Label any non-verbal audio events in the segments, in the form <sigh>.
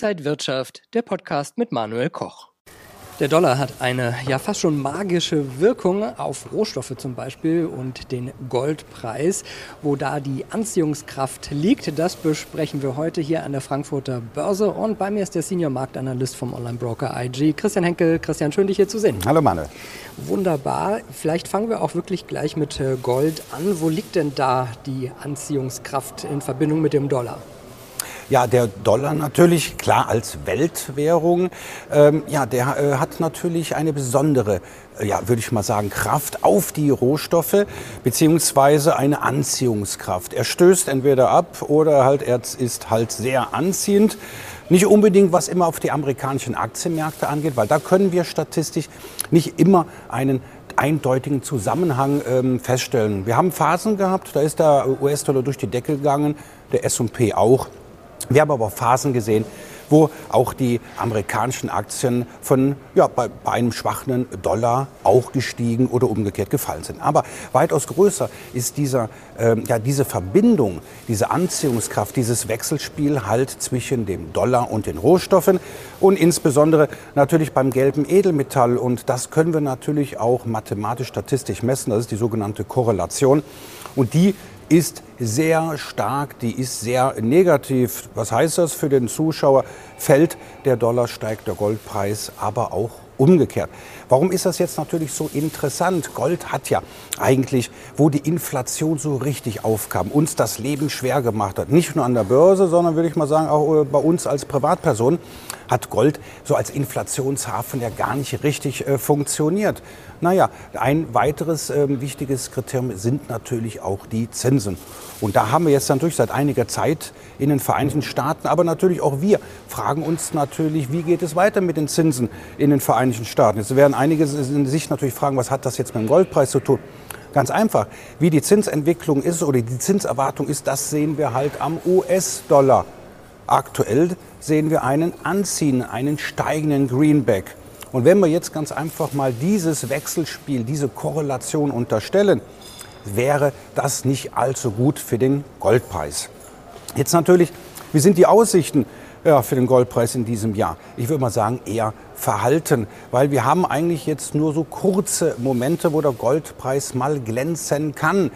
Inside Wirtschaft, der Podcast mit Manuel Koch. Der Dollar hat eine ja fast schon magische Wirkung auf Rohstoffe zum Beispiel und den Goldpreis. Wo da die Anziehungskraft liegt, das besprechen wir heute hier an der Frankfurter Börse. Und bei mir ist der Senior Marktanalyst vom Online-Broker IG, Christian Henkel. Christian, schön dich hier zu sehen. Hallo Manuel. Wunderbar. Vielleicht fangen wir auch wirklich gleich mit äh, Gold an. Wo liegt denn da die Anziehungskraft in Verbindung mit dem Dollar? Ja, der Dollar natürlich, klar als Weltwährung, ähm, ja, der äh, hat natürlich eine besondere, äh, ja, würde ich mal sagen, Kraft auf die Rohstoffe, beziehungsweise eine Anziehungskraft. Er stößt entweder ab oder halt er ist halt sehr anziehend. Nicht unbedingt, was immer auf die amerikanischen Aktienmärkte angeht, weil da können wir statistisch nicht immer einen eindeutigen Zusammenhang ähm, feststellen. Wir haben Phasen gehabt, da ist der US-Dollar durch die Decke gegangen, der S&P auch. Wir haben aber Phasen gesehen, wo auch die amerikanischen Aktien von ja, bei, bei, einem schwachen Dollar auch gestiegen oder umgekehrt gefallen sind. Aber weitaus größer ist dieser, äh, ja, diese Verbindung, diese Anziehungskraft, dieses Wechselspiel halt zwischen dem Dollar und den Rohstoffen und insbesondere natürlich beim gelben Edelmetall. Und das können wir natürlich auch mathematisch, statistisch messen. Das ist die sogenannte Korrelation. Und die ist sehr stark, die ist sehr negativ. Was heißt das für den Zuschauer? Fällt der Dollar, steigt der Goldpreis, aber auch umgekehrt. Warum ist das jetzt natürlich so interessant? Gold hat ja eigentlich, wo die Inflation so richtig aufkam, uns das Leben schwer gemacht hat. Nicht nur an der Börse, sondern würde ich mal sagen, auch äh, bei uns als Privatperson hat Gold so als Inflationshafen ja gar nicht richtig äh, funktioniert. Naja, ein weiteres äh, wichtiges Kriterium sind natürlich auch die Zinsen. Und da haben wir jetzt natürlich seit einiger Zeit in den Vereinigten Staaten, aber natürlich auch wir fragen uns natürlich, wie geht es weiter mit den Zinsen in den Vereinigten Staaten. Jetzt werden einige sich natürlich fragen, was hat das jetzt mit dem Goldpreis zu tun? Ganz einfach, wie die Zinsentwicklung ist oder die Zinserwartung ist, das sehen wir halt am US-Dollar. Aktuell sehen wir einen anziehenden, einen steigenden Greenback. Und wenn wir jetzt ganz einfach mal dieses Wechselspiel, diese Korrelation unterstellen, wäre das nicht allzu gut für den Goldpreis. Jetzt natürlich, wie sind die Aussichten ja, für den Goldpreis in diesem Jahr? Ich würde mal sagen, eher verhalten, weil wir haben eigentlich jetzt nur so kurze Momente, wo der Goldpreis mal glänzen kann.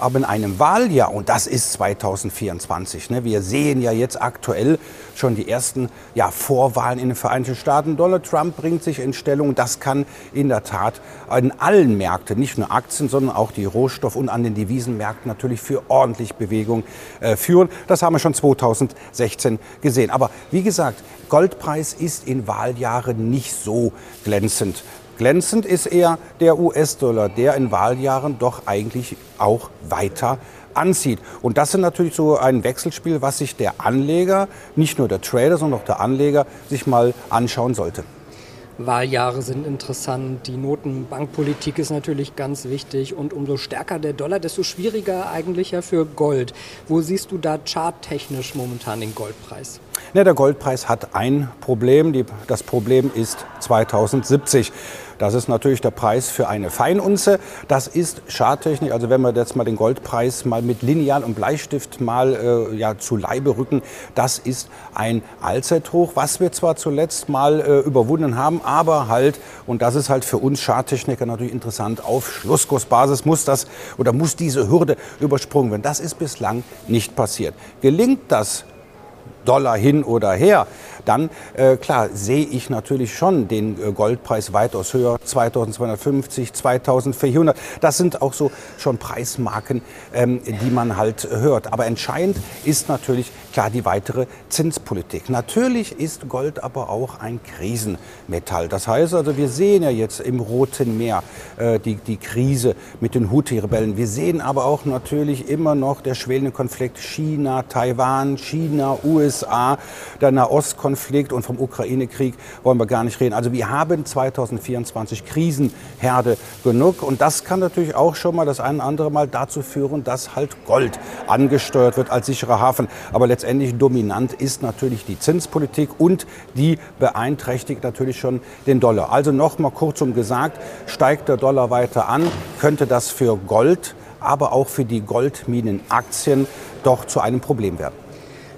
Aber in einem Wahljahr, und das ist 2024, ne, wir sehen ja jetzt aktuell schon die ersten ja, Vorwahlen in den Vereinigten Staaten. Donald Trump bringt sich in Stellung. Das kann in der Tat in allen Märkten, nicht nur Aktien, sondern auch die Rohstoff- und an den Devisenmärkten natürlich für ordentlich Bewegung äh, führen. Das haben wir schon 2016 gesehen. Aber wie gesagt, Goldpreis ist in Wahljahren nicht so glänzend. Glänzend ist eher der US-Dollar, der in Wahljahren doch eigentlich auch weiter anzieht. Und das ist natürlich so ein Wechselspiel, was sich der Anleger, nicht nur der Trader, sondern auch der Anleger, sich mal anschauen sollte. Wahljahre sind interessant, die Notenbankpolitik ist natürlich ganz wichtig und umso stärker der Dollar, desto schwieriger eigentlich ja für Gold. Wo siehst du da charttechnisch momentan den Goldpreis? Ja, der Goldpreis hat ein Problem. das Problem ist 2070. Das ist natürlich der Preis für eine Feinunze. Das ist Schadtechnik. Also wenn wir jetzt mal den Goldpreis mal mit Lineal und Bleistift mal äh, ja, zu Leibe rücken, das ist ein Allzeithoch, was wir zwar zuletzt mal äh, überwunden haben, aber halt, und das ist halt für uns Schadtechniker natürlich interessant, auf Schlusskursbasis muss das oder muss diese Hürde übersprungen werden. Das ist bislang nicht passiert. Gelingt das Dollar hin oder her, dann äh, klar sehe ich natürlich schon den äh, Goldpreis weitaus höher, 2250, 2400. Das sind auch so schon Preismarken, ähm, die man halt hört. Aber entscheidend ist natürlich klar die weitere Zinspolitik. Natürlich ist Gold aber auch ein Krisenmetall. Das heißt also, wir sehen ja jetzt im Roten Meer äh, die, die Krise mit den Houthi-Rebellen. Wir sehen aber auch natürlich immer noch der schwelende Konflikt China, Taiwan, China, USA, der Nahostkonflikt Konflikt und vom Ukraine-Krieg wollen wir gar nicht reden. Also wir haben 2024 Krisenherde genug und das kann natürlich auch schon mal das eine oder andere Mal dazu führen, dass halt Gold angesteuert wird als sicherer Hafen. Aber letztendlich dominant ist natürlich die Zinspolitik und die beeinträchtigt natürlich schon den Dollar. Also nochmal kurzum gesagt, steigt der Dollar weiter an, könnte das für Gold, aber auch für die Goldminenaktien doch zu einem Problem werden.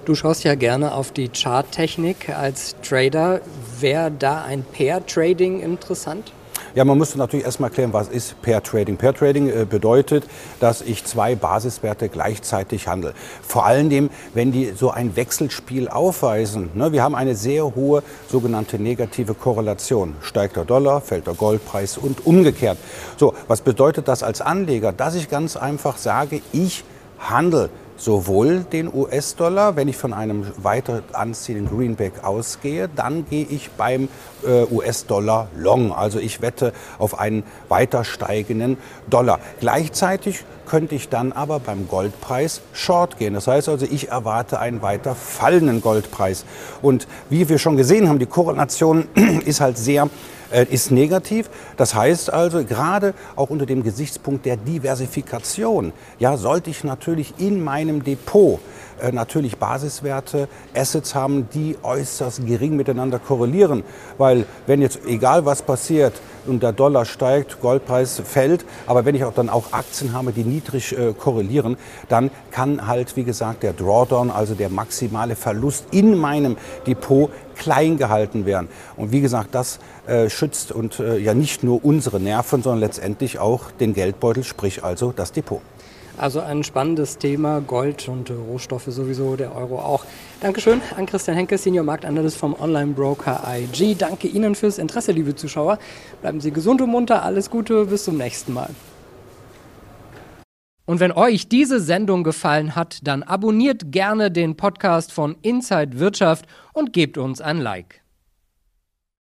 Du schaust ja gerne auf die Charttechnik als Trader. Wäre da ein Pair-Trading interessant? Ja, man müsste natürlich erstmal klären, was ist Pair Trading. Pair Trading äh, bedeutet, dass ich zwei Basiswerte gleichzeitig handle. Vor allen Dingen, wenn die so ein Wechselspiel aufweisen. Ne? Wir haben eine sehr hohe sogenannte negative Korrelation. Steigt der Dollar, fällt der Goldpreis und umgekehrt. So, was bedeutet das als Anleger? Dass ich ganz einfach sage, ich handle sowohl den US-Dollar, wenn ich von einem weiter anziehenden Greenback ausgehe, dann gehe ich beim äh, US-Dollar long. Also ich wette auf einen weiter steigenden Dollar. Gleichzeitig könnte ich dann aber beim Goldpreis short gehen. Das heißt also, ich erwarte einen weiter fallenden Goldpreis. Und wie wir schon gesehen haben, die Korrelation <clears throat> ist halt sehr ist negativ. Das heißt also, gerade auch unter dem Gesichtspunkt der Diversifikation, ja, sollte ich natürlich in meinem Depot äh, natürlich Basiswerte, Assets haben, die äußerst gering miteinander korrelieren. Weil wenn jetzt egal was passiert und der Dollar steigt, Goldpreis fällt, aber wenn ich auch dann auch Aktien habe, die niedrig äh, korrelieren, dann kann halt, wie gesagt, der Drawdown, also der maximale Verlust in meinem Depot klein gehalten werden. Und wie gesagt, das äh, schützt und äh, ja nicht nur unsere Nerven, sondern letztendlich auch den Geldbeutel, sprich also das Depot. Also ein spannendes Thema, Gold und Rohstoffe sowieso, der Euro auch. Dankeschön an Christian Henke, Senior Marktanalyst vom Online-Broker IG. Danke Ihnen fürs Interesse, liebe Zuschauer. Bleiben Sie gesund und munter, alles Gute, bis zum nächsten Mal. Und wenn euch diese Sendung gefallen hat, dann abonniert gerne den Podcast von Inside Wirtschaft und gebt uns ein Like.